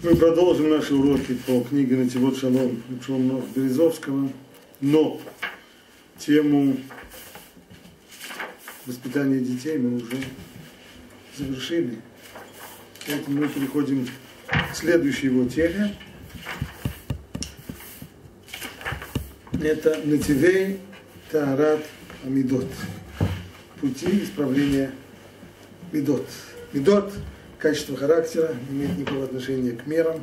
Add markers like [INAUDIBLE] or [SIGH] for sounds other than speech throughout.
Мы продолжим наши уроки по книге Нативот Шалом Шалом Березовского, но тему воспитания детей мы уже завершили. Поэтому мы переходим к следующей его теме. Это Нативей Таарат Амидот. Пути исправления Медот. Медот качество характера, не имеет никакого отношения к мерам.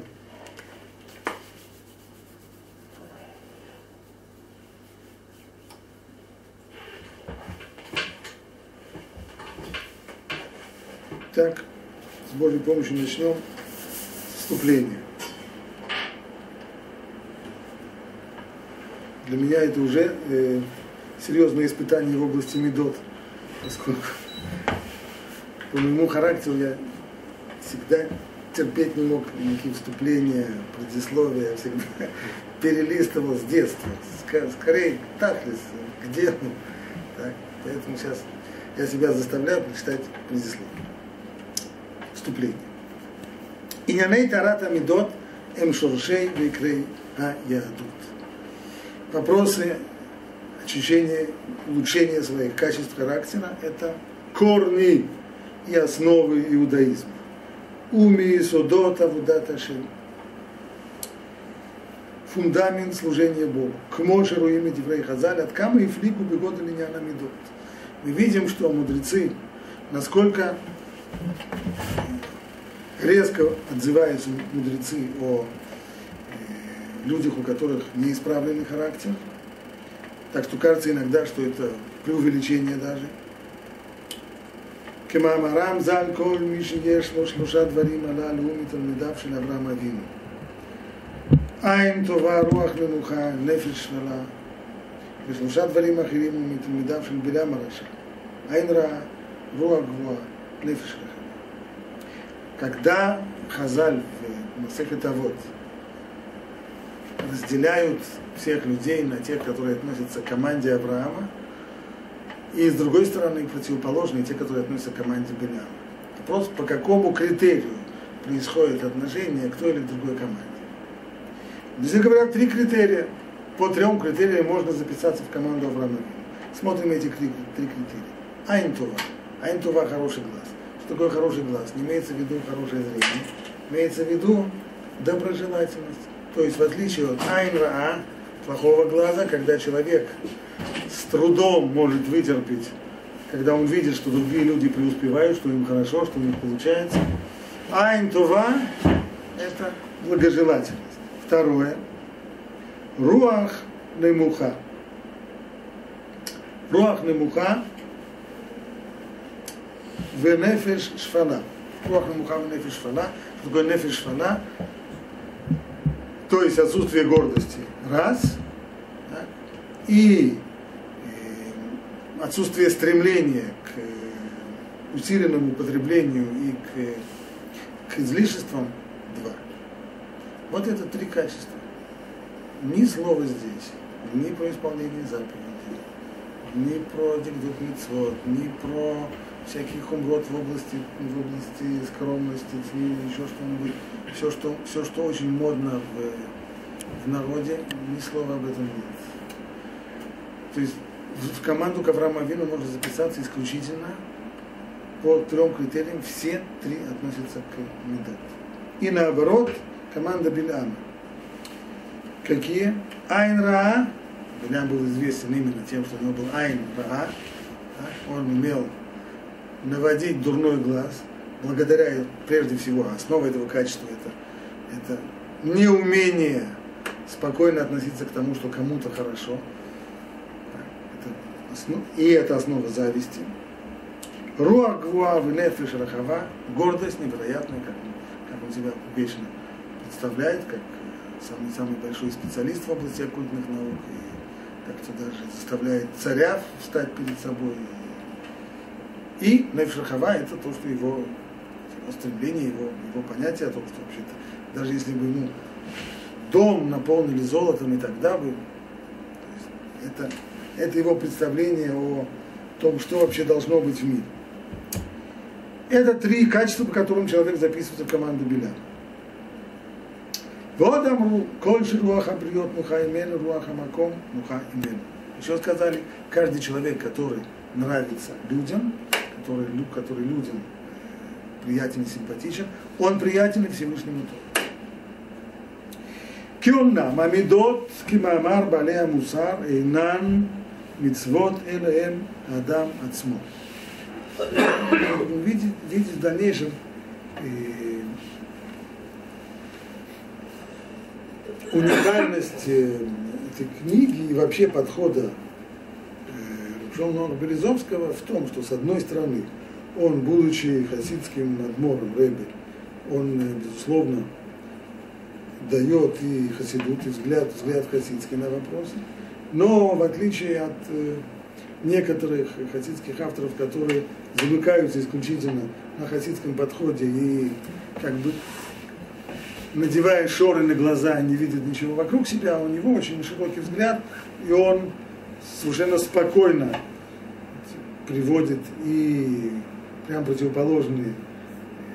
Так, с Божьей помощью начнем вступление. Для меня это уже э, серьезное испытание в области медот, поскольку по моему характеру я всегда терпеть не мог никакие вступления, предисловия, всегда [LAUGHS] перелистывал с детства. Скорее, так ли, где. Так, поэтому сейчас я себя заставляю прочитать предисловие. Вступление. Иняней тарата мидот эм шуршей викрей а ядут. Вопросы очищения, улучшения своих качеств характера – это корни и основы иудаизма. Уми Содот Авудат Ашем. Фундамент служения Богу. К Мошеру имя Деврей Хазаль, от Кама и Флику Бегода Линяна Медот. Мы видим, что мудрецы, насколько резко отзываются мудрецы о э, людях, у которых неисправленный характер. Так что кажется иногда, что это преувеличение даже – כמאמרם ז"ל כל מי שיש לו שלושה דברים הללו מתלמידיו של אברהם אבינו. עין טובה, רוח נמוכה, נפש שפלה, ושלושה דברים אחרים הוא מתלמידיו של בלעם הרשע. עין רעה, רוח גבוהה, נפש רחבה. Когда Хазаль в Масехет Авод разделяют всех людей на тех, которые относятся к команде Авраама, и с другой стороны противоположные, те, которые относятся к команде Беляма. Вопрос, по какому критерию происходит отношение к той или другой команде. Здесь говорят три критерия. По трем критериям можно записаться в команду Авраама. Смотрим эти три, три критерия. Айнтува. Айнтува – хороший глаз. Что такое хороший глаз? Не имеется в виду хорошее зрение. Имеется в виду доброжелательность. То есть в отличие от Айнра, плохого глаза, когда человек с трудом может вытерпеть, когда он видит, что другие люди преуспевают, что им хорошо, что у них получается. Айн това – это благожелательность. Второе – руах немуха. Руах немуха – венефеш шфана. Руах немуха – венефеш шфана. Что такое нефеш шфана? То есть отсутствие гордости – Раз. Да? И отсутствие стремления к э, усиленному употреблению и к, к излишествам – два. Вот это три качества. Ни слова здесь, ни про исполнение заповедей, ни про дикдут митцвот, ни про всякий хумрот в области, в области скромности, еще что-нибудь, все что, все, что очень модно в, в народе, ни слова об этом нет. То есть в команду к Аврааму можно записаться исключительно по трем критериям. Все три относятся к Медат. И наоборот, команда Биляма. Какие? Айн Раа. Билям был известен именно тем, что у него был Айн Раа. Он умел наводить дурной глаз. Благодаря, прежде всего, основа этого качества это, это неумение спокойно относиться к тому, что кому-то хорошо и это основа зависти. Руа гвуа в нефиш рахава, гордость невероятная, как, как он себя вечно представляет, как самый-самый большой специалист в области оккультных наук, и как-то даже заставляет царя встать перед собой. И нефиш рахава это то, что его, его стремление, его, его понятие о том, что вообще-то, даже если бы ему дом наполнили золотом и тогда бы, это это его представление о том, что вообще должно быть в мире. Это три качества, по которым человек записывается в команду Беля. Вот амру, кольши руаха бриот муха имену, руаха маком муха имену. Еще сказали, каждый человек, который нравится людям, который, который людям приятен и симпатичен, он приятен и Всевышнему тоже. Кюмна, мамидот, кимамар, балея мусар, эйнан, мицвот, элэм, адам, ацмо. Видите, видите в дальнейшем, э, уникальность э, этой книги и вообще подхода Шолнона Березовского в том, что с одной стороны он, будучи хасидским надмором Рэбе, он, э, безусловно, дает и хасидут, и взгляд, взгляд хасидский на вопросы, но в отличие от э, некоторых хасидских авторов, которые замыкаются исключительно на хасидском подходе и как бы надевая шоры на глаза, не видит ничего вокруг себя, у него очень широкий взгляд, и он совершенно спокойно приводит и прям противоположный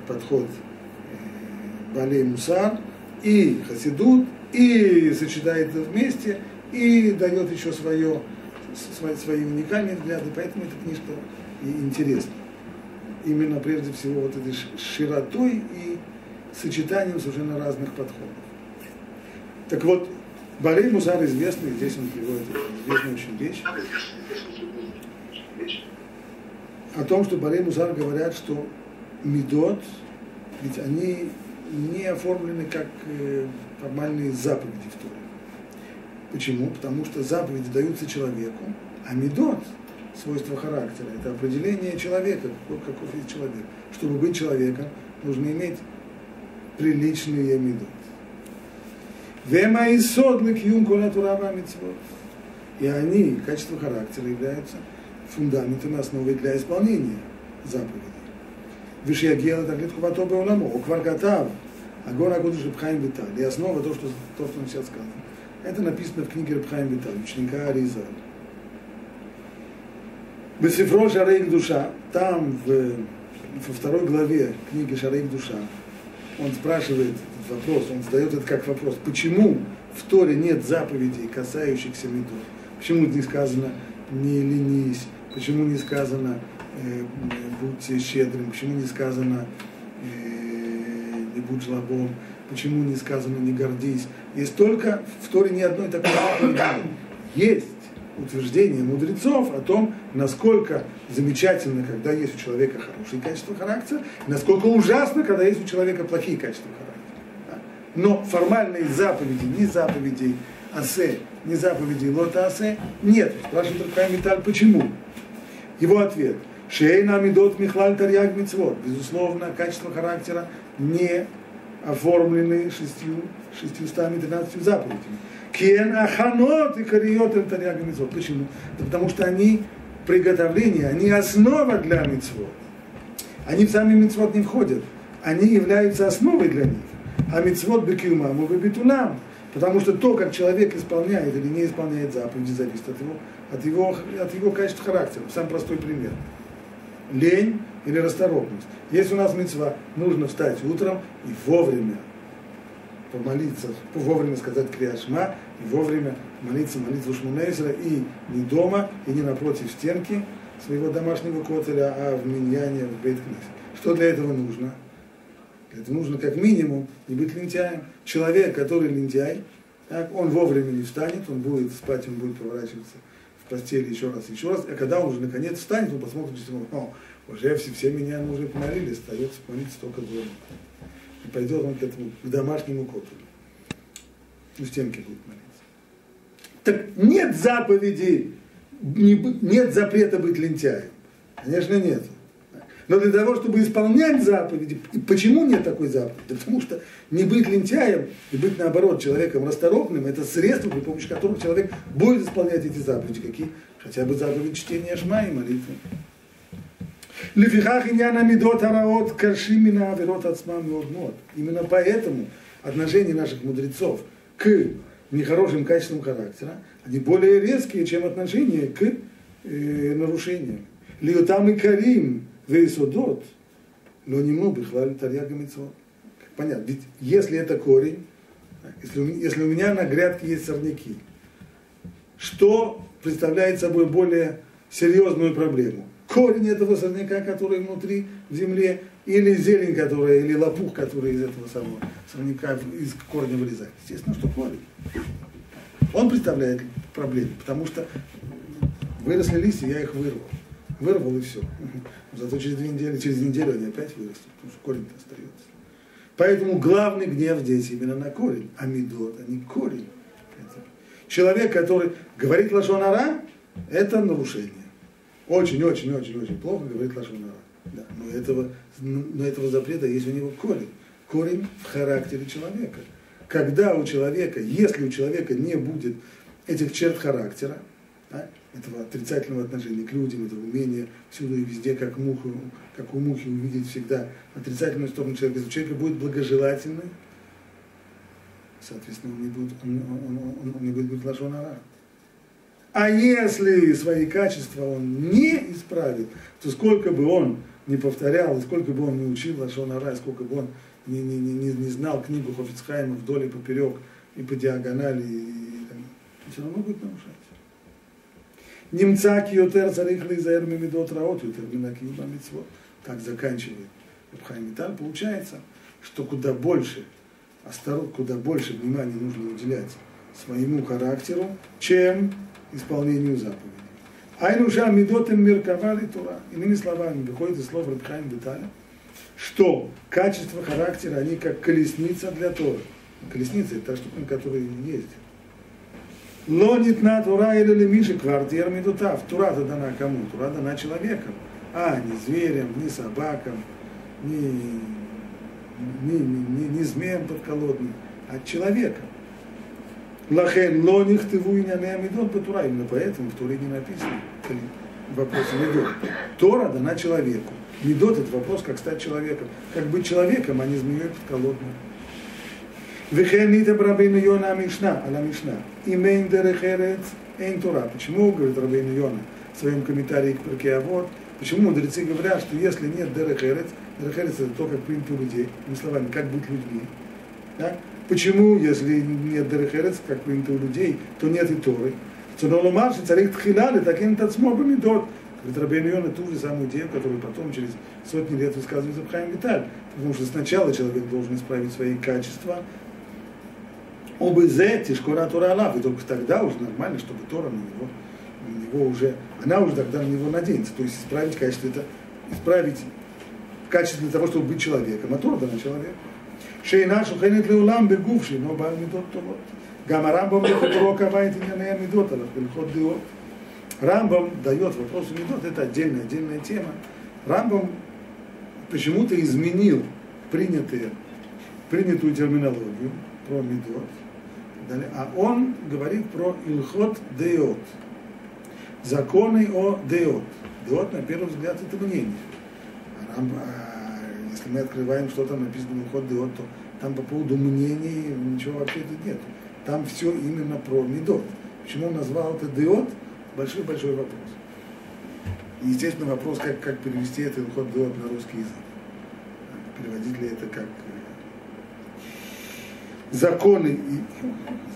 подход э, Балей Мусар и Хасидут, и сочетает это вместе, и дает еще свое, свои, свои уникальные взгляды, поэтому эта книжка и интересна. Именно прежде всего вот этой широтой и сочетанием совершенно разных подходов. Так вот, Барей Мусар известный, здесь он приводит известную очень вещь. О том, что Барей Мусар говорят, что Медот, ведь они не оформлены как э, формальные заповеди в Торе. Почему? Потому что заповеди даются человеку, а Медот, свойство характера, это определение человека, каков, каков есть человек. Чтобы быть человеком, нужно иметь приличные Медот. Вема и содлик колатурава митцвот. И они, качество характера, являются фундаментом основой для исполнения заповедей. Вишьягела таглит хубато бауламо, укваргатав, агора гудыш Рабхайм Виталь. И основа то, что, то, что он сейчас сказал. Это написано в книге Рабхайм Виталь, ученика Ариза. Бесифро Шарейк Душа, там в, во второй главе книги Шарейк Душа, он спрашивает вопрос, он задает это как вопрос, почему в Торе нет заповедей, касающихся медов? Почему не сказано не ленись, почему не сказано э, будьте щедрым, почему не сказано э, не будь жлобом, почему не сказано не гордись. Есть только в Торе ни одной такой. Есть утверждение мудрецов о том, насколько замечательно, когда есть у человека хорошие качества характера, насколько ужасно, когда есть у человека плохие качества характера. Но формальные заповеди, ни заповедей асе, ни заповедей лота асе нет. Спрашивает Рабхайм Виталь, почему? Его ответ. Шейна мидот михлаль тарьяг мицвод. Безусловно, качество характера не оформлены шестью, шестьюстами тринадцатью заповедями. Кен аханот и кариот это мицвод. Почему? Да потому что они приготовление, они основа для мицвод. Они в сами мицвод не входят. Они являются основой для них. А мицвод бекюмаму бетунам. Потому что то, как человек исполняет или не исполняет заповеди, зависит от его, от его, от его качества характера. Самый простой пример. Лень или расторопность. Если у нас мецва, нужно встать утром и вовремя помолиться, вовремя сказать криашма, и вовремя молиться молитву Шмунейзера и не дома, и не напротив стенки своего домашнего котеля, а в миньяне, в бейт Что для этого нужно? Этого нужно как минимум не быть лентяем. Человек, который лентяй, так, он вовремя не встанет, он будет спать, он будет поворачиваться постели еще раз, еще раз, а когда он уже наконец встанет, он посмотрит, что о, уже все, все меня уже помолились, остается помолиться только дома. И пойдет он к этому, к домашнему коту. У стенки будет молиться. Так нет заповеди, нет запрета быть лентяем. Конечно, нет. Но для того, чтобы исполнять заповеди, почему нет такой заповеди? Да потому что не быть лентяем и быть, наоборот, человеком расторопным, это средство, при помощи которого человек будет исполнять эти заповеди. Какие? Хотя бы заповедь чтения шма и молитвы. Лефихах иньяна мидот араот каршимина аверот ацмам мод. Именно поэтому отношение наших мудрецов к нехорошим качествам характера, они более резкие, чем отношение к э, нарушениям. Лиотам и карим вейсодот, но не много хвалит тарьяга митцвот. Понятно, ведь если это корень, Если, если у меня на грядке есть сорняки, что представляет собой более серьезную проблему? Корень этого сорняка, который внутри в земле, или зелень, которая, или лопух, который из этого самого сорняка из корня вылезает. Естественно, что корень. Он представляет проблему, потому что выросли листья, я их вырвал. Вырвал и все. Зато через две недели, через неделю они опять вырастут, потому что корень-то остается. Поэтому главный гнев здесь именно на корень, а медот, а не корень. Человек, который говорит лошонара, это нарушение. Очень-очень-очень-очень плохо говорит лошонара. Да, но, этого, но этого запрета есть у него корень. Корень в характере человека. Когда у человека, если у человека не будет этих черт характера, да, этого отрицательного отношения к людям, этого умения всюду и везде, как, муху, как у мухи, увидеть всегда отрицательную сторону человека. Если у человека будет благожелательный, соответственно, он не будет, он, он, он, он не будет быть лошонара. А если свои качества он не исправит, то сколько бы он не повторял, и сколько бы он не учил лошонара, сколько бы он не, не, не, не знал книгу Хофицхайма вдоль и поперек, и по диагонали, и, и, и все равно будет нарушать. Немца киотер царих лизаэр мимидот раот ютер минакима митцвот. Так заканчивает Рабхайм Виталь. Получается, что куда больше, осторожно, куда больше внимания нужно уделять своему характеру, чем исполнению заповедей. Айнуша мидотем миркавали тура. Иными словами, выходит из слов Рабхайм Виталя, что качество характера, они как колесница для Тора. Колесница – это та штука, на которой ездят. Лонит на Тура или лемиши квартир медутав. Тура-то дана кому? Тура дана человеком. А, не зверям, не собакам, не, не, не, не змеям подколодным, а человеком. Лахен лоних тыву и медот по Тура. Именно поэтому в Туре не написано вопрос медот. Тора дана человеку. Медот это вопрос, как стать человеком. Как быть человеком, а не змеей подколодным. Вехенита Рабейну Йона Мишна, Ала Мишна. Имейн Дерехерец Эйн Тура. Почему, говорит Рабейну Йона в своем комментарии к Перке Авод, почему мудрецы говорят, что если нет Дерехерец, Дерехерец это то, как принято у людей, иными словами, как быть людьми. Да? Почему, если нет Дерехерец, как принято у людей, то нет и Торы? Цуноломар, царик Тхилали, таким тацмо бамидот. Говорит Рабейн Йона ту же самую идею, которую потом через сотни лет высказывает Забхайм Виталь. Потому что сначала человек должен исправить свои качества, Обызе тишкора Тора Алав. И только тогда уже нормально, чтобы Тора на него, на него уже, она уже тогда на него наденется. То есть исправить качество это, исправить качество для того, чтобы быть человеком, а Тора дана человеку. Шейна шухенет леулам бегувши, но бал медот то вот. Гам Рамбам лехотро кавает иньяная медот, алах пельхот диот. Рамбам дает вопрос медот, это отдельная, отдельная тема. Рамбам почему-то изменил принятые, принятую терминологию про медот а он говорит про Илхот Деот. Законы о Деот. Деот, на первый взгляд, это мнение. А, нам, а если мы открываем, что там написано Илхот Деот, то там по поводу мнений ничего вообще тут нет. Там все именно про Медот. Почему он назвал это Деот? Большой-большой вопрос. Естественно, вопрос, как, как перевести это Илхот Деот на русский язык. Переводить ли это как законы,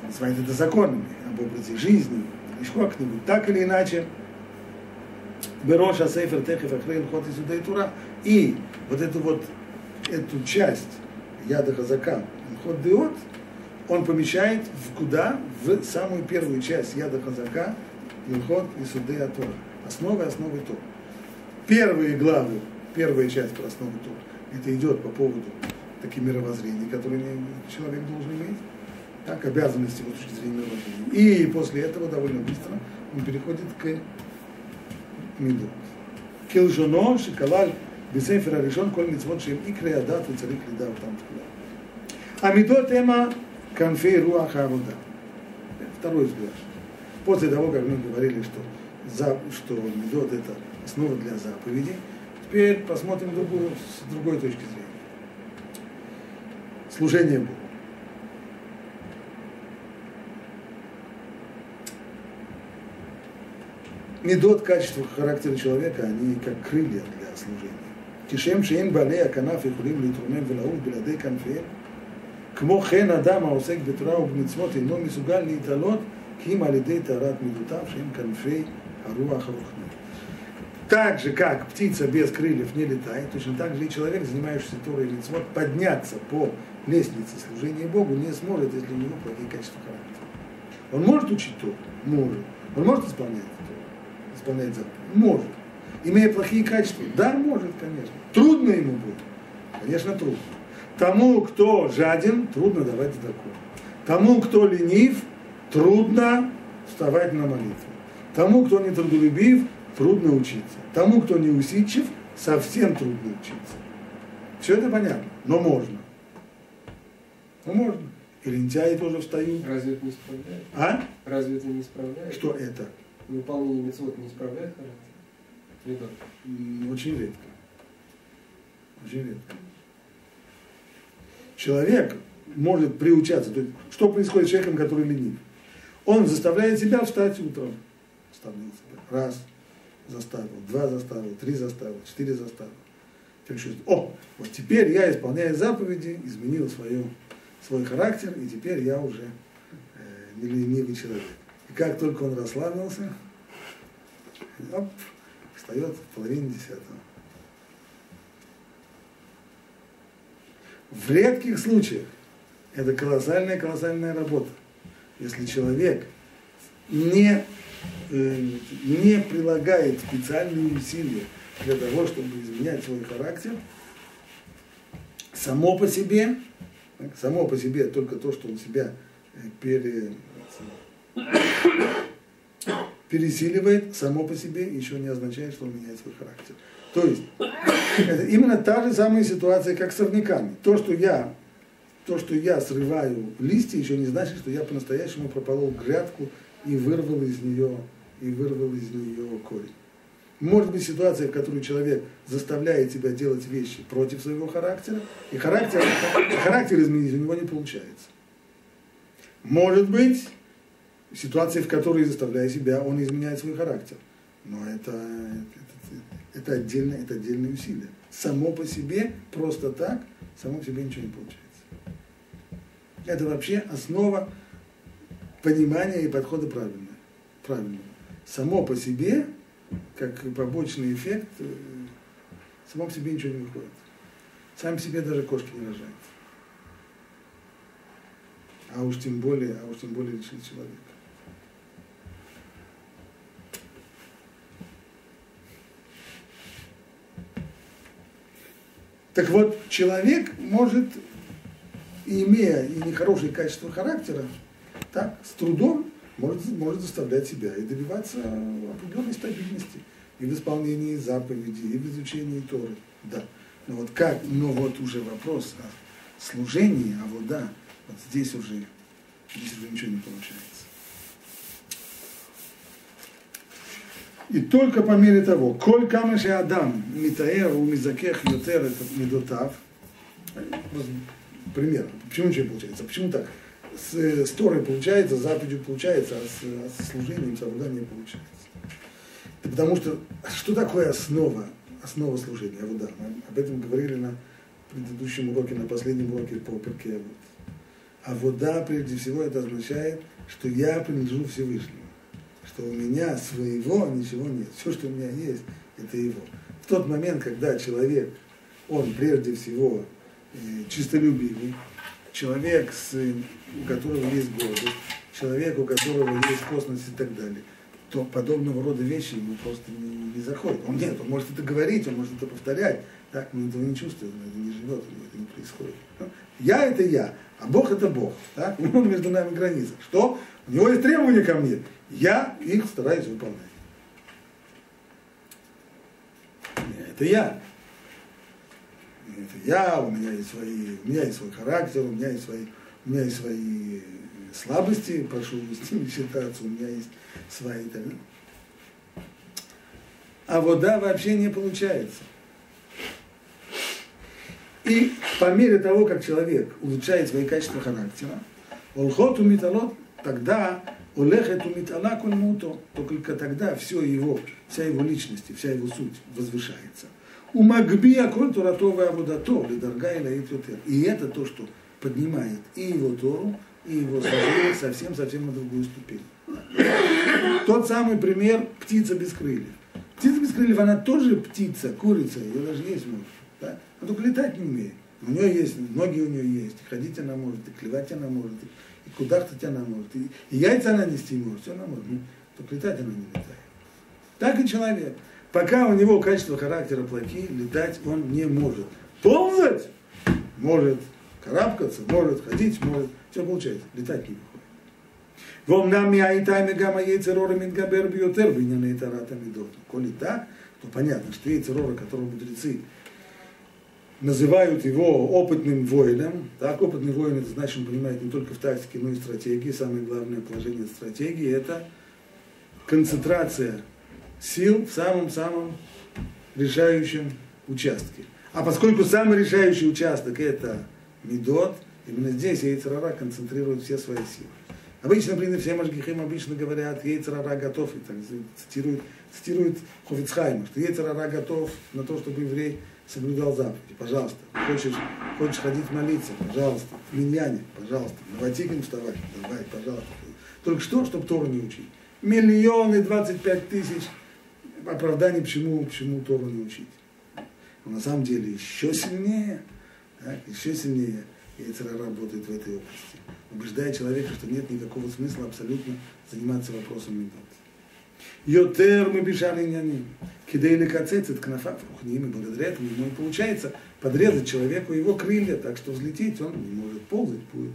называют это законами, об образе жизни, или как-нибудь, так или иначе, Бероша Сейфер Техев Ахрейн Хот и Тура. И вот эту вот эту часть Яда Хазака, Ход Деот, он помещает в куда? В самую первую часть Яда Хазака, Илхот и Суды Атора. Основы основы Тор. Первые главы, первая часть про основы Тор, это идет по поводу такие мировоззрения, которые человек должен иметь, так, обязанности с точки зрения мировоззрения. И после этого довольно быстро он переходит к миду. Килжоно, шоколад, бисефера решен, коль митцвот, шем икре адат, и царик лида, там А мидо тема конфей руаха авода. Второй взгляд. После того, как мы говорили, что, за, что медот это основа для заповеди, теперь посмотрим другую, с другой точки зрения служение Богу. Медот качества характера человека, они как крылья для служения. Кишем шеем бале аканаф и хулим литрумем велаув беладей конфеем. כמו כן אדם העוסק בתורה ובמצוות אינו מסוגל להתעלות כי אם על ידי טהרת מידותיו שהם כנפי הרוח הרוחנית. Так же, как птица без крыльев не летает, точно так же и человек, занимающийся Торой и Митцвот, подняться по лестнице служения Богу не сможет, если у него плохие качества характера. Он может учить Тору? Может. Он может исполнять Тору? Исполнять заповеди? Может. Имея плохие качества? Да, может, конечно. Трудно ему будет? Конечно, трудно. Тому, кто жаден, трудно давать такое. Тому, кто ленив, трудно вставать на молитву. Тому, кто не трудолюбив, трудно учиться. Тому, кто не усидчив, совсем трудно учиться. Все это понятно, но можно. Ну можно. И лентяи тоже встают. Разве это не исправляет? А? Разве это не исправляет? Что это? Выполнение мецвод не исправляет характер? Очень редко. Очень редко. Человек может приучаться. То есть, что происходит с человеком, который ленив? Он заставляет себя встать утром. Заставляет себя. Раз, заставил, два заставил, три заставил, четыре заставил. О, вот теперь я исполняю заповеди, изменил свое, свой характер, и теперь я уже э, не ленивый человек. И как только он расслабился, оп, встает в половине десятого. В редких случаях это колоссальная-колоссальная работа. Если человек не Э, не прилагает специальные усилия для того, чтобы изменять свой характер, само по себе, само по себе только то, что он себя э, пере, [COUGHS] пересиливает, само по себе еще не означает, что он меняет свой характер. То есть, [COUGHS] это именно та же самая ситуация, как с сорняками. То, что я, то, что я срываю листья, еще не значит, что я по-настоящему прополол грядку и вырвал из нее и вырвал из нее корень. Может быть ситуация, в которой человек заставляет себя делать вещи против своего характера, и характер, характер изменить у него не получается. Может быть ситуация, в которой, заставляя себя, он изменяет свой характер. Но это, это, это, отдельное, это отдельное усилие. Само по себе, просто так, само по себе ничего не получается. Это вообще основа понимания и подхода правильного. правильного само по себе, как побочный эффект, э, само себе ничего не выходит. Сам себе даже кошки не рожают. А уж тем более, а уж тем более лишний человек. Так вот, человек может, имея и нехорошие качества характера, так, с трудом может, может заставлять себя и добиваться определенной стабильности и в исполнении заповедей, и в изучении Торы. Да. Но вот как, но вот уже вопрос о служении, а вот да, вот здесь уже, здесь уже ничего не получается. И только по мере того, коль камеши Адам, Митаэр, Мизакех, Йотер, этот Медотав, пример, почему ничего не получается? Почему так? С, с Торой получается, с заповедью получается, а с, а с служением, обладанием получается. Потому что, что такое основа, основа служения? Вот да, мы об этом говорили на предыдущем уроке, на последнем уроке по перке. А вода, прежде всего, это означает, что я принадлежу Всевышнему. Что у меня своего ничего нет. Все, что у меня есть, это его. В тот момент, когда человек, он прежде всего э, чистолюбивый, человек, с, у которого есть гордость, человек, у которого есть космос и так далее, то подобного рода вещи ему просто не, не заходят. Он нет, он может это говорить, он может это повторять, так, но этого не чувствует, он это не живет, это не происходит. Я это я, а Бог это Бог. Так? Он между нами граница. Что? У него есть требования ко мне. Я их стараюсь выполнять. Это я это я, у меня есть свои, у меня есть свой характер, у меня есть свои, у меня есть свои слабости, прошу вести не считаться, у меня есть свои так. А вода вообще не получается. И по мере того, как человек улучшает свои качества характера, олхот металлот, тогда олехет умитала кульмуто, только тогда все его, вся его личность, вся его суть возвышается. У Магбия коль туратова авудато, лидарга и лаит И это то, что поднимает и его Тору, и его сознание совсем-совсем на другую ступень. Тот самый пример птица без крыльев. Птица без крыльев, она тоже птица, курица, ее даже есть может. Да? Она только летать не умеет. У нее есть, ноги у нее есть, ходить она может, и клевать она может, и, куда-то она может, и, и яйца она нести может, все она может, ну, только летать она не летает. Так и человек. Пока у него качество характера плохие, летать он не может. Ползать может, карабкаться, может, ходить может, все получается, летать не выходит. ואומנם מהייתה מגם היצר אור מתגבר ביותר בענייני טהרת המידות. коли так, то понятно, что яйцер ора, которого мудрецы называют его опытным воином. Так, опытный воин, это значит, он понимает не только в тактике, но и в стратегии. Самое главное положение стратегии – это концентрация сил в самом-самом решающем участке. А поскольку самый решающий участок – это медот, именно здесь Яйцерара концентрирует все свои силы. Обычно, блин, все Машгихим обычно говорят, Ейцерара готов, и так цитируют, цитируют Хофицхайма, что Ейцерара готов на то, чтобы еврей соблюдал заповеди. Пожалуйста. Хочешь, хочешь ходить молиться, пожалуйста. В миньяне, пожалуйста. На Ватикин вставай, давай, пожалуйста. Только что, чтобы Тору не учить. Миллионы, 25 тысяч оправданий, почему, почему Тору не учить. Но на самом деле еще сильнее, так, еще сильнее Яйцера работает в этой области, убеждая человека, что нет никакого смысла абсолютно заниматься вопросом медот. Йотер мы бежали няним. Кидей кацецет кнафа рухним, и благодаря этому ему и получается подрезать человеку его крылья, так что взлететь он не может ползать будет.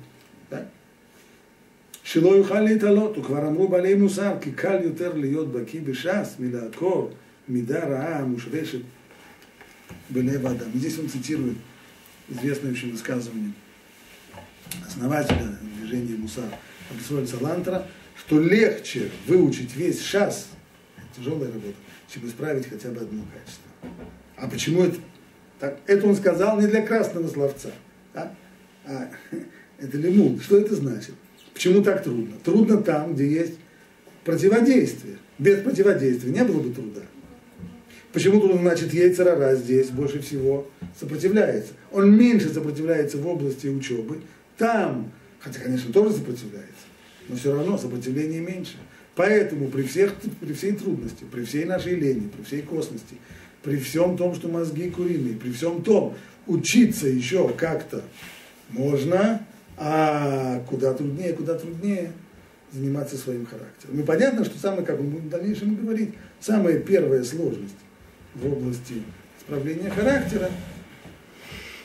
Да? שלא יוכל להתעלות, וכבר אמרו בעלי מוסר, כי קל יותר להיות בקיא בש"ס מלעקור מידה רעה המושרשת בלב האדם. Здесь он цитирует известное очень высказывание основателя движения Мусар Абисуэль Салантра, что легче выучить весь шас, тяжелая работа, чем исправить хотя бы одно качество. А почему это? Так, это он сказал не для красного словца, а, а [LAUGHS] это лимун. Что это значит? Почему так трудно? Трудно там, где есть противодействие. Без противодействия не было бы труда. Почему трудно, значит, яйцерара здесь больше всего сопротивляется. Он меньше сопротивляется в области учебы. Там, хотя, конечно, тоже сопротивляется, но все равно сопротивление меньше. Поэтому при, всех, при всей трудности, при всей нашей лени, при всей косности, при всем том, что мозги куриные, при всем том, учиться еще как-то можно, а куда труднее, куда труднее заниматься своим характером. Ну, понятно, что самое, как он будет в дальнейшем говорить, самая первая сложность в области исправления характера,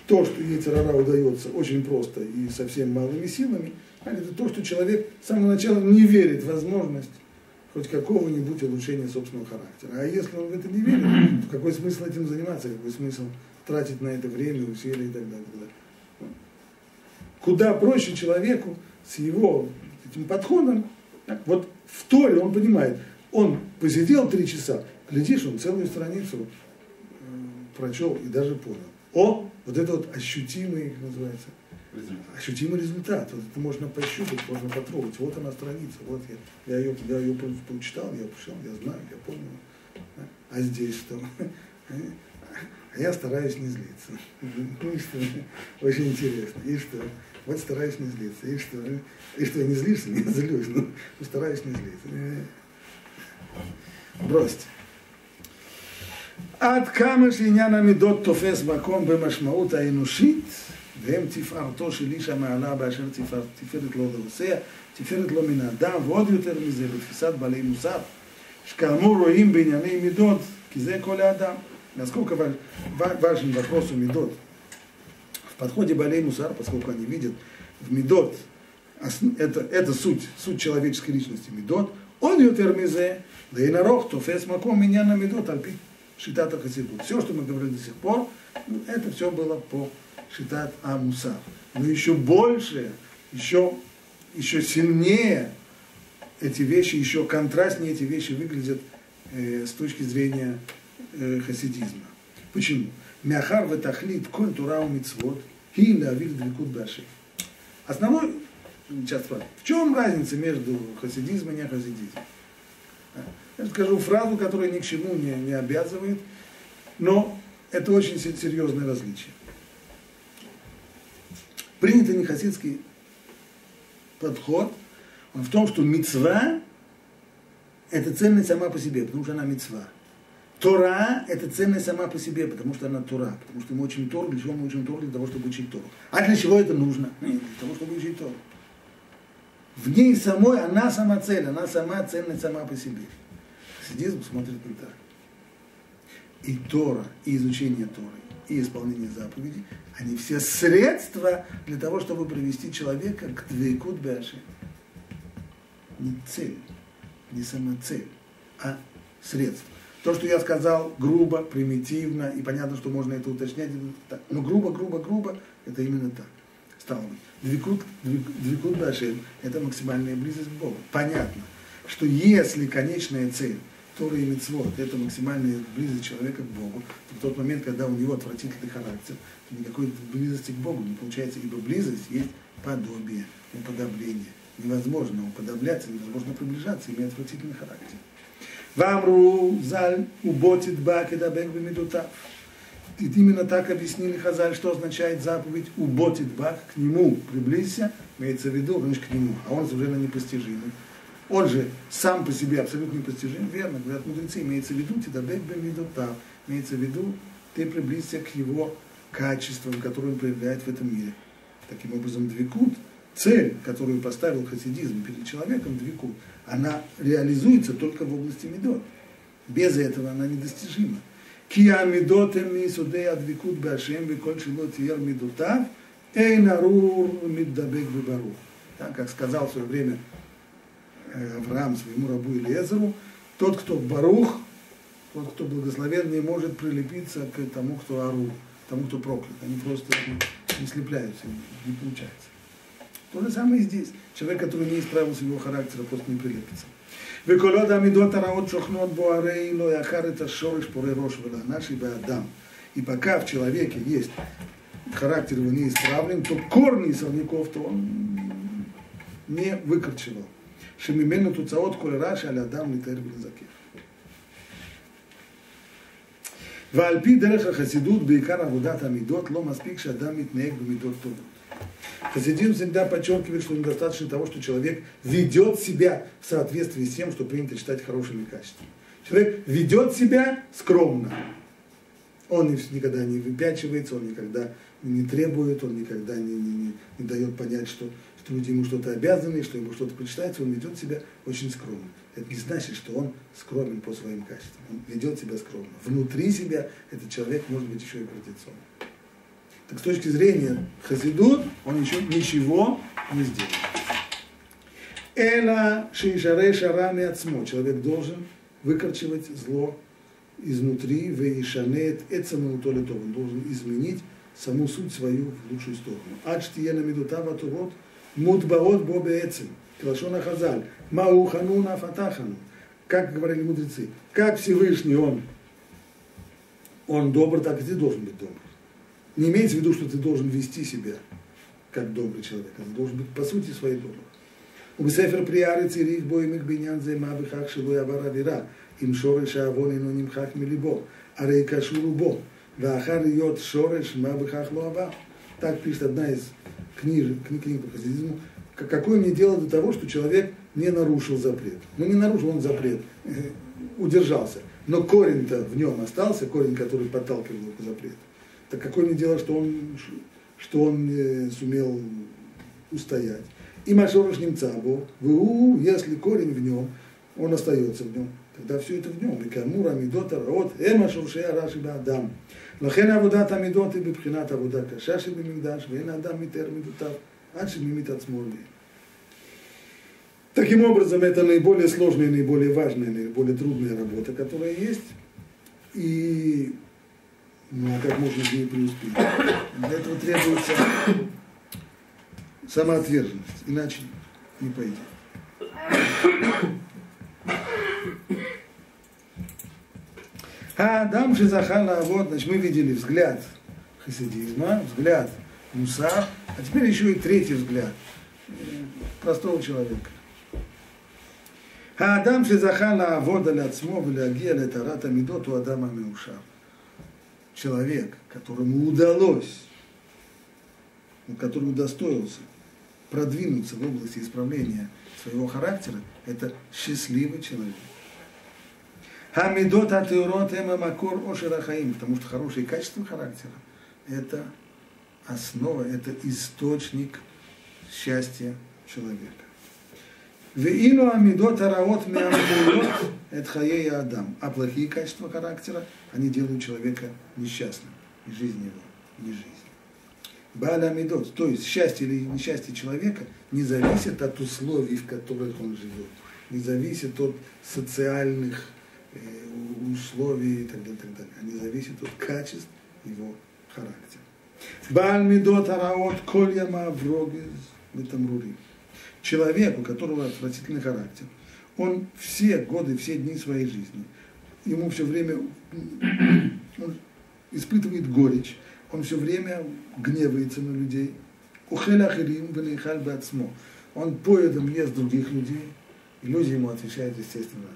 то, что ей террора удается очень просто и совсем малыми силами, это то, что человек с самого начала не верит в возможность хоть какого-нибудь улучшения собственного характера. А если он в это не верит, то какой смысл этим заниматься, какой смысл тратить на это время, усилия и так далее. Так далее. Куда проще человеку с его этим подходом, вот в Торе он понимает, он посидел три часа, глядишь, он целую страницу э, прочел и даже понял. О, вот это вот ощутимый, называется, результат. ощутимый результат. Вот это можно пощупать, можно потрогать. Вот она страница, вот я, я, ее, я ее прочитал, я прочитал, я знаю, я понял. А здесь что? [LAUGHS] А я стараюсь не злиться. [LAUGHS] Ну и что? Очень интересно. И что? Вот стараюсь не злиться. И что? И что, я не злишься? [LAUGHS] Не злюсь, но стараюсь не злиться. Бросьте. עד כמה שעניין המידות תופס מקום במשמעות האנושית, והם תפארתו של איש המעלה באשר תפארת, תפארת לו לעושיה, תפארת לו מן האדם, ועוד יותר מזה בתפיסת בעלי מוסר, שכאמור רואים בענייני מידות, כי זה כל האדם. Насколько важен вопрос у медот. В подходе Балей Мусар, поскольку они видят в медот, это, это суть, суть человеческой личности медот, он ютермизе, да и народ, то фес маком меня на медот, альпи Шитата Хасидут. Все, что мы говорили до сих пор, ну, это все было по Шитат Амусар. Но еще больше, еще, еще сильнее эти вещи, еще контрастнее эти вещи выглядят э, с точки зрения э, хасидизма. Почему? Мяхар ветахлит коль турау мицвод и лавиль двикут баши. Основной, сейчас в чем разница между хасидизмом и не хасидизмом? Я скажу фразу, которая ни к чему не, не обязывает, но это очень серьезное различие. Принятый нехасидский подход, он в том, что мецва – это ценность сама по себе, потому что она мецва. Тора – это ценность сама по себе, потому что она Тора, потому что мы учим Тору, для чего мы учим Тору? Для того, чтобы учить Тору. А для чего это нужно? Для того, чтобы учить Тору. В ней самой она сама цель, она сама ценность сама по себе. Хасидизм смотрит не так. И Тора, и изучение Торы, и исполнение заповедей, они все средства для того, чтобы привести человека к двейкут бяши. Не цель, не сама цель, а средство. То, что я сказал грубо, примитивно, и понятно, что можно это уточнять, но грубо, грубо, грубо, это именно так. Стало быть, двикут, двикут Башем – это максимальная близость к Богу. Понятно, что если конечная цель Тора и Мицвод – это максимальная близость человека к Богу, в тот момент, когда у него отвратительный характер, то никакой близости к Богу не получается, ибо близость есть подобие, уподобление. Невозможно уподобляться, невозможно приближаться, имея отвратительный характер. Вамру заль уботит бак и дабек бемидутав. И именно так объяснили Хазаль, что означает заповедь уботит бак, к нему приблизься, имеется в виду, значит, к нему, а он совершенно непостижимый. Он же сам по себе абсолютно непостижим, верно, говорят мудрецы, имеется в виду тидабек бемидутав, имеется в виду, ты приблизься к его качествам, которые он проявляет в этом мире. Таким образом, двикут, цель, которую поставил хасидизм перед человеком, двикут, она реализуется только в области медот. Без этого она недостижима. Кия медотем мисудей адвикут башем беколь шилот ер медотав, эй нарур миддабек. Так, как сказал в свое время Авраам своему рабу Илезеру, тот, кто барух, тот, кто благословен, не может прилепиться к тому, кто ару, тому, кто проклят. Они просто не слепляются, не получается. То же самое и здесь. Человек, который не исправился его характера, просто не прилепится. וכל амидот араот шохнот буарей ло яхар это шориш поре рош наши беадам. И пока в человеке есть характер его не исправлен, то корни сорняков то он не выкорчевал. Шемимену туцаот коль раши аля адам литер ולזקף. ועל פי דרך החסידות, בעיקר עבודת המידות, לא מספיק שאדם מתנהג במידות טובות. Хасидизм всегда подчеркивает, что недостаточно того, что человек ведет себя в соответствии с тем, что принято считать хорошими качествами. Человек ведет себя скромно. Он никогда не выпячивается, он никогда не требует, он никогда не, не, не, не дает понять, что, что люди ему что-то обязаны, что ему что-то причитается, он ведет себя очень скромно. Это не значит, что он скромен по своим качествам. Он ведет себя скромно. Внутри себя этот человек может быть еще и гордецом. Так с точки зрения Хасидут, он еще ничего не сделал. Эла шейшаре шарами отсмо. Человек должен выкорчевать зло изнутри, вейшанет эцаму толитов. Он должен изменить саму суть свою в лучшую сторону. Ачтиена медутава турот мудбаот бобе эцем. Клашона хазаль. Маухануна фатахану. Как говорили мудрецы. Как Всевышний он, он добр, так и ты должен быть добр. Не имеется в виду, что ты должен вести себя как добрый человек. Ты должен быть по сути своей добрый. ובספר פרי הארץ צריך בו עמק בעניין זה מה בכך שלא יעבר עבירה, אם שורש העוון אינו נמחק מליבו, הרי קשור הוא בו, ואחר להיות שורש, מה בכך לא עבר. так пишет одна из книг, книг по хасидизму. Какое мне дело до того, что человек не нарушил запрет? Ну, не нарушил он запрет, удержался. Но корень-то в нем остался, корень, который подталкивал его к запрету. Так какое мне дело, что он, что он не сумел устоять. И Машорош немцабо, в если корень в нем, он остается в нем, тогда все это в нем. И камура мидота раот, эма шуршея раши баадам. לכן עבודת המידות היא בבחינת עבודה קשה שבמקדש, ואין האדם מתאר מידותיו עד שממית עצמו עליהם. Таким образом, это наиболее сложная, наиболее важная, наиболее трудная работа, которая есть. И ну а как можно в ней преуспеть? Для этого требуется самоотверженность, иначе не пойдет. А Адам Шизахана, вот, значит, мы видели взгляд хасидизма, взгляд Муса, а теперь еще и третий взгляд простого человека. האדם שזכה לעבוד על עצמו ולהגיע לטהרת המידות הוא אדם המאושר. человек, которому удалось который удостоился продвинуться в области исправления своего характера, это счастливый человек. Хамидот атеурот макор ошерахаим, потому что хорошие качества характера – это основа, это источник счастья человека. Веину амидот араот меамдуот это хаей адам. А плохие качества характера, они делают человека несчастным. И жизнь его не жизнь. Баля то есть счастье или несчастье человека не зависит от условий, в которых он живет. Не зависит от социальных э, условий и так далее, так далее. Они зависят от качеств его характера. Баль мидот араот коль яма врогез метамрурим человек, у которого отвратительный характер, он все годы, все дни своей жизни, ему все время он испытывает горечь, он все время гневается на людей. Ухелахирим венихаль бацмо. Он поедом ест других людей, и люди ему отвечают, естественно,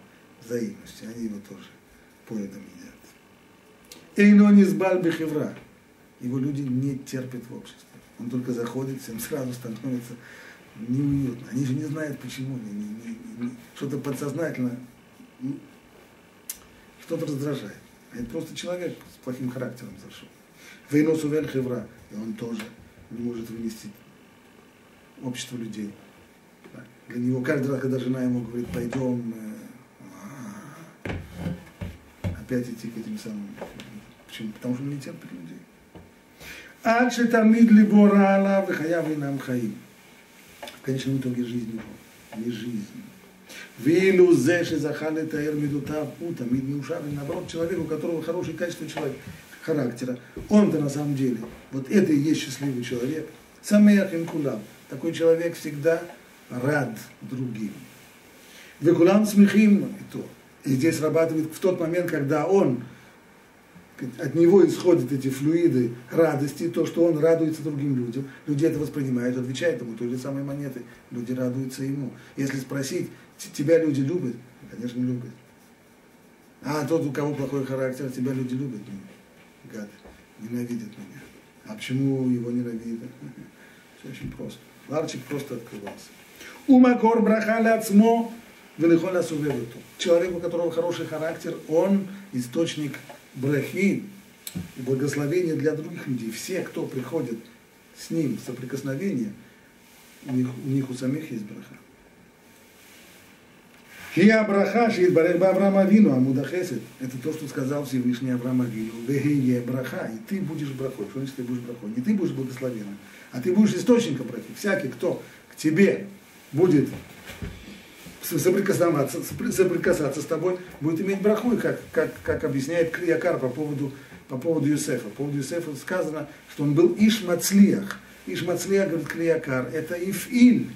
взаимностью. Они его тоже поедом едят. Эйно низбаль бехевра. Его люди не терпят в обществе. Он только заходит, всем сразу становится неуютно. Они же не знают почему. Не, не, не, не, что-то подсознательно, что-то раздражает. Это просто человек с плохим характером зашел. Вейносу вен хевра. И он тоже не может вынести общество людей. Для него каждый раз, когда жена ему говорит, пойдем, э, а, опять идти к этим самым. Почему? Потому что он не терпит людей. Ад шетамид либора алав хаяв нам хаим. В конечном итоге жизнь его, не жизнь. Вилю зе шезахал это эрмидутав у тамид неушар. Наоборот, человек, у которого хорошие качества человека характера, он-то на самом деле, вот это и есть счастливый человек. Самеях инкулам. Такой человек всегда рад другим. Векулам смехим и то. И здесь срабатывает в тот момент, когда он от него исходят эти флюиды радости, то, что он радуется другим людям. Люди это воспринимают, отвечают ему той же самой монетой. Люди радуются ему. Если спросить, тебя люди любят? Конечно, любят. А тот, у кого плохой характер, тебя люди любят? Ну, гад, ненавидят меня. А почему его ненавидят? Все очень просто. Ларчик просто открывался. Умакор брахаля ацмо велихоля сувевиту. Человек, у которого хороший характер, он источник брахи благословения для других людей. Все, кто приходит с ним в соприкосновение, у них, у них у самих есть браха. Хия браха шиитбарех Авраама Вину, Амудахесет. Это то, что сказал Всевышний Авраам Авину. Вегие браха, и ты будешь брахой. Что значит ты будешь брахой? Не ты будешь благословенным, а ты будешь источником брахи. Всякий, кто к тебе будет соприкасаться, соприкасаться с тобой, будет иметь браху, как, как, как объясняет Криякар по поводу, по поводу Юсефа. По поводу Юсефа сказано, что он был Ишмацлиях. Ишмацлиях, говорит Криякар, это Ифиль.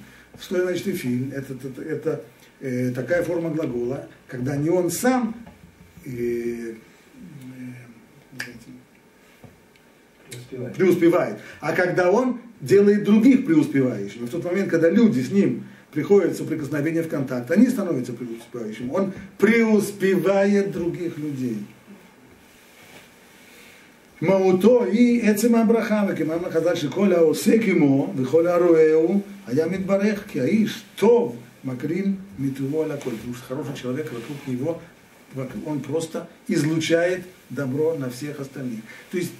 Что значит Ифиль? Это, это, это э, такая форма глагола, когда не он сам э, э, преуспевает. преуспевает, а когда он делает других преуспевающими. В тот момент, когда люди с ним приходит соприкосновение в контакт, они становятся преуспевающими. Он преуспевает других людей. מהותו היא עצם הברכה, וכמאמר חז"ל שכל העוסק עמו וכל הרואה היה מתברך, כי האיש טוב Макрин, Митулу Аляколь, потому что хороший человек вокруг него, он просто излучает добро на всех остальных. То есть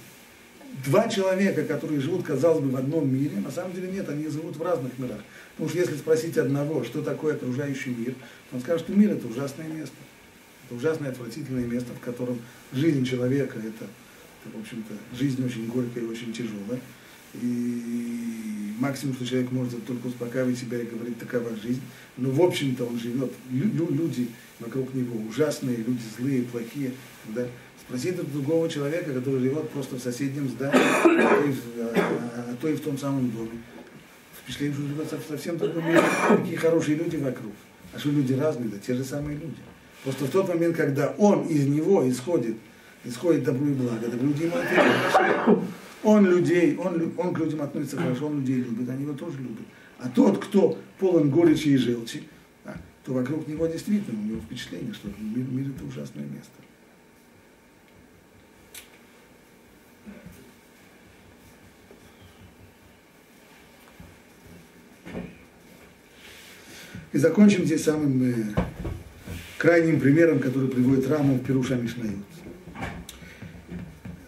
два человека, которые живут, казалось бы, в одном мире, на самом деле нет, они живут в разных мирах. Потому что если спросить одного, что такое окружающий мир, он скажет, что мир это ужасное место. Это ужасное, отвратительное место, в котором жизнь человека это, это в общем-то, жизнь очень горькая и очень тяжелая. И максимум, что человек может только успокаивать себя и говорить, такова жизнь. Но в общем-то он живет, люди вокруг него ужасные, люди злые, плохие. Да? Спросите другого человека, который живет просто в соседнем здании, а то и в, а, а то и в том самом доме. Впечатление, что живет совсем другом мире, какие хорошие люди вокруг. А что люди разные, да те же самые люди. Просто в тот момент, когда он из него исходит, исходит добро и благо, добро люди ему. Он людей, он, он к людям относится хорошо, он людей любит, они его тоже любят. А тот, кто полон горечи и желчи, да, то вокруг него действительно у него впечатление, что мир, мир это ужасное место. И закончим здесь самым э, крайним примером, который приводит Раму в Пируша Мишнаю.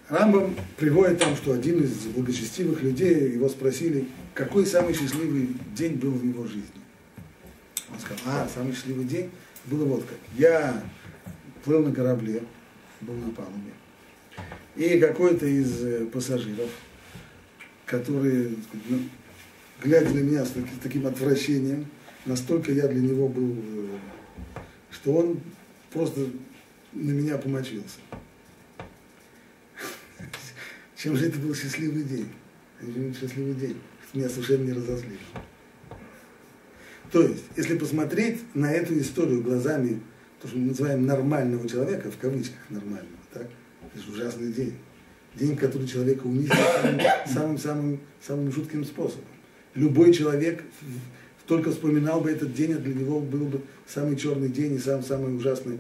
Рамбам приводит там, что один из благочестивых людей, его спросили, какой самый счастливый день был в его жизни. Он сказал, а, самый счастливый день было вот как. Я плыл на корабле, был на палубе, и какой-то из э, пассажиров, который, ну, глядя на меня с таким отвращением, настолько я для него был, э, что он просто на меня помочился. Чем же это был счастливый день? Счастливый день. Меня совершенно не разозлили. То есть, если посмотреть на эту историю глазами, то, что мы называем нормального человека, в кавычках нормального, так? Это же ужасный день. День, который человека унизил самым, самым, самым жутким способом. Любой человек только вспоминал бы этот день, а для него был бы самый черный день и сам, самый ужасный.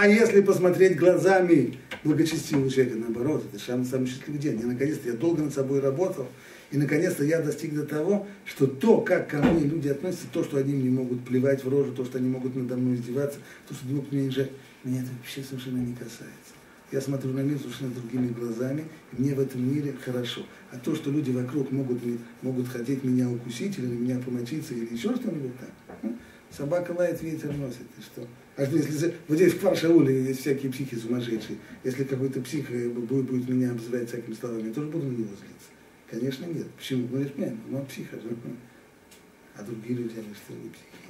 А если посмотреть глазами благочестивого человека, наоборот, это самый, самый счастливый день. Я наконец-то, я долго над собой работал, и наконец-то я достиг до того, что то, как ко мне люди относятся, то, что они мне могут плевать в рожу, то, что они могут надо мной издеваться, то, что думают мне же, меня это вообще совершенно не касается. Я смотрю на мир совершенно другими глазами, и мне в этом мире хорошо. А то, что люди вокруг могут, могут хотеть меня укусить или на меня помочиться или еще что-нибудь так, ну, собака лает, ветер носит, и что? А что если вот здесь в Кваршауле есть всякие психи сумасшедшие, если какой-то псих э, будет, будет меня обзывать всякими словами, я тоже буду на него злиться. Конечно, нет. Почему? Ну, это понятно, ну, психа же. А другие люди, они что, не психи?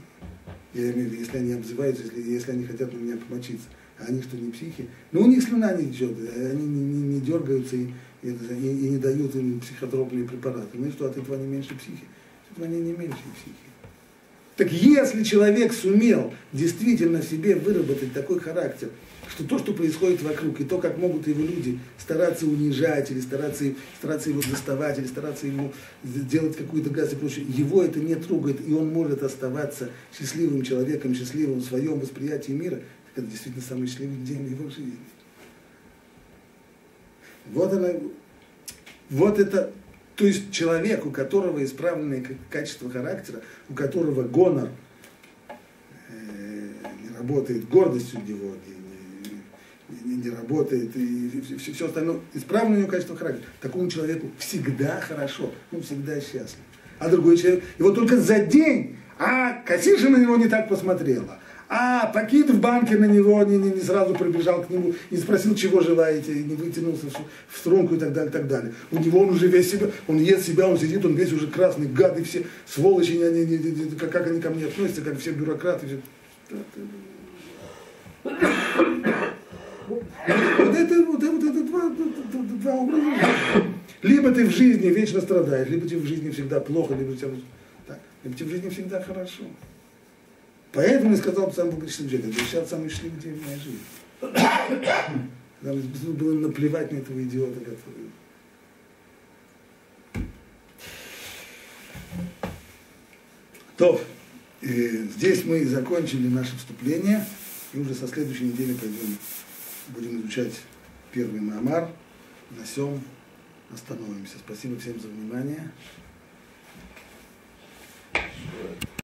Я имею в виду, если они обзываются, если, если они хотят на меня помочиться, а они что, не психи? Ну, у них слюна не течет, они не, не, не дергаются и, и, и не дают им психотропные препараты. Ну и что, от этого они меньше психи? От этого они не меньше психи. Так если человек сумел действительно в себе выработать такой характер, что то, что происходит вокруг, и то, как могут его люди стараться унижать, или стараться, стараться его доставать, или стараться ему делать какую-то газ и прочее, его это не трогает, и он может оставаться счастливым человеком, счастливым в своем восприятии мира, это действительно самый счастливый день в его жизни. Вот она, вот это, то есть человек, у которого исправленное качество характера, у которого гонор э, не работает, гордостью него не, не работает, и, все, все остальное, исправленное качество характера, такому человеку всегда хорошо, он всегда счастлив. А другой человек, его только за день, а Кассиша на него не так посмотрела, а Пакит в банке на него не, не, не сразу прибежал к нему, не спросил, чего желаете, не вытянулся в, в струнку и так далее, и так далее. У него он уже весь себя, он ест себя, он сидит, он весь уже красный, гады все, сволочи, они, они, они, как, как они ко мне относятся, как все бюрократы. Вот это, вот это, вот это два, два образа. Либо ты в жизни вечно страдаешь, либо тебе в жизни всегда плохо, либо тебе, так, либо тебе в жизни всегда хорошо. Поэтому я сказал сам благочестивый человек, это сейчас самый счастливый день в моей жизни. Когда было наплевать на этого идиота, который... То, э, здесь мы закончили наше вступление, и уже со следующей недели пойдем будем изучать первый Маамар. На всем остановимся. Спасибо всем за внимание.